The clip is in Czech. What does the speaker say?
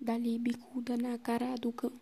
Dali bicuda na cara do cão